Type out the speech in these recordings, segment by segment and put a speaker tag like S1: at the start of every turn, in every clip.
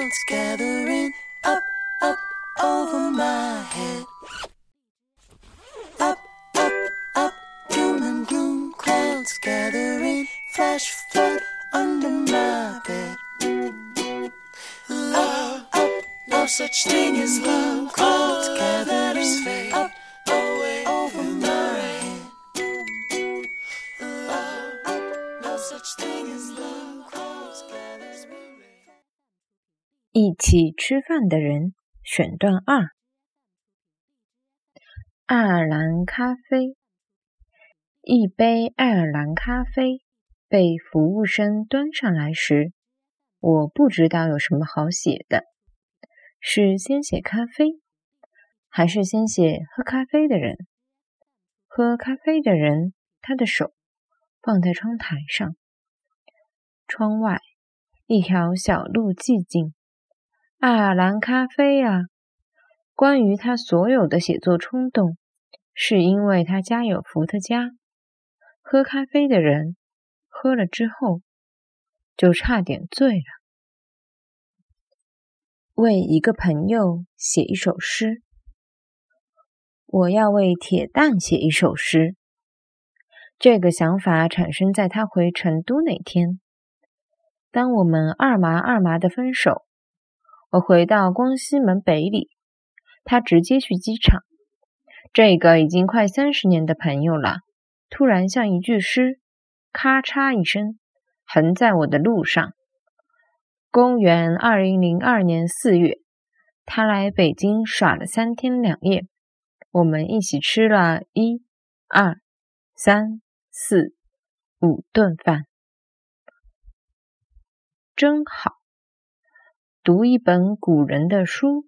S1: clouds gathering up, up over my head. Up, up, up, doom and gloom, clouds gathering, flash flood under my bed. Up, up, no such thing as love, clouds gathering up, away over my head. Up, up, no such
S2: 一起吃饭的人选段二：爱尔兰咖啡。一杯爱尔兰咖啡被服务生端上来时，我不知道有什么好写的，是先写咖啡，还是先写喝咖啡的人？喝咖啡的人，他的手放在窗台上，窗外一条小路寂静。爱尔兰咖啡啊！关于他所有的写作冲动，是因为他家有伏特加。喝咖啡的人喝了之后，就差点醉了。为一个朋友写一首诗，我要为铁蛋写一首诗。这个想法产生在他回成都那天，当我们二麻二麻的分手。我回到光西门北里，他直接去机场。这个已经快三十年的朋友了，突然像一句诗，咔嚓一声，横在我的路上。公元二零零二年四月，他来北京耍了三天两夜，我们一起吃了一、二、三、四、五顿饭，真好。读一本古人的书，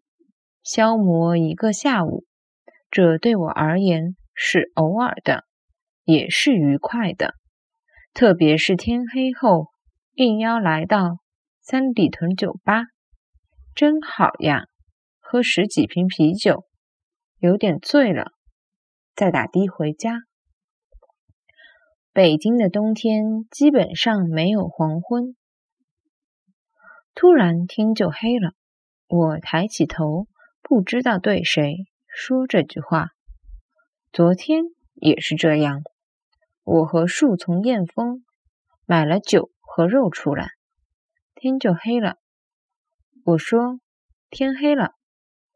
S2: 消磨一个下午，这对我而言是偶尔的，也是愉快的。特别是天黑后，应邀来到三里屯酒吧，真好呀！喝十几瓶啤酒，有点醉了，再打的回家。北京的冬天基本上没有黄昏。突然天就黑了，我抬起头，不知道对谁说这句话。昨天也是这样，我和树从燕峰买了酒和肉出来，天就黑了。我说天黑了，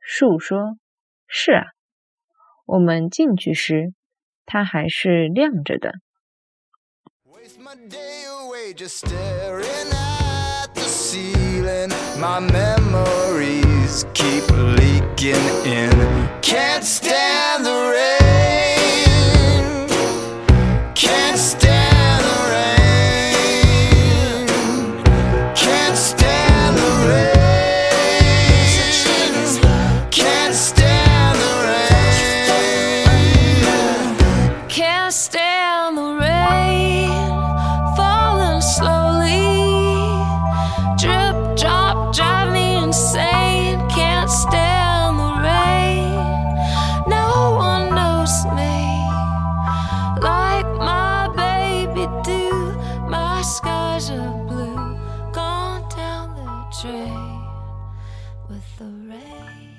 S2: 树说是啊。我们进去时，它还是亮着的。feeling.
S3: My memories keep leaking in. Can't stand. train with the rain.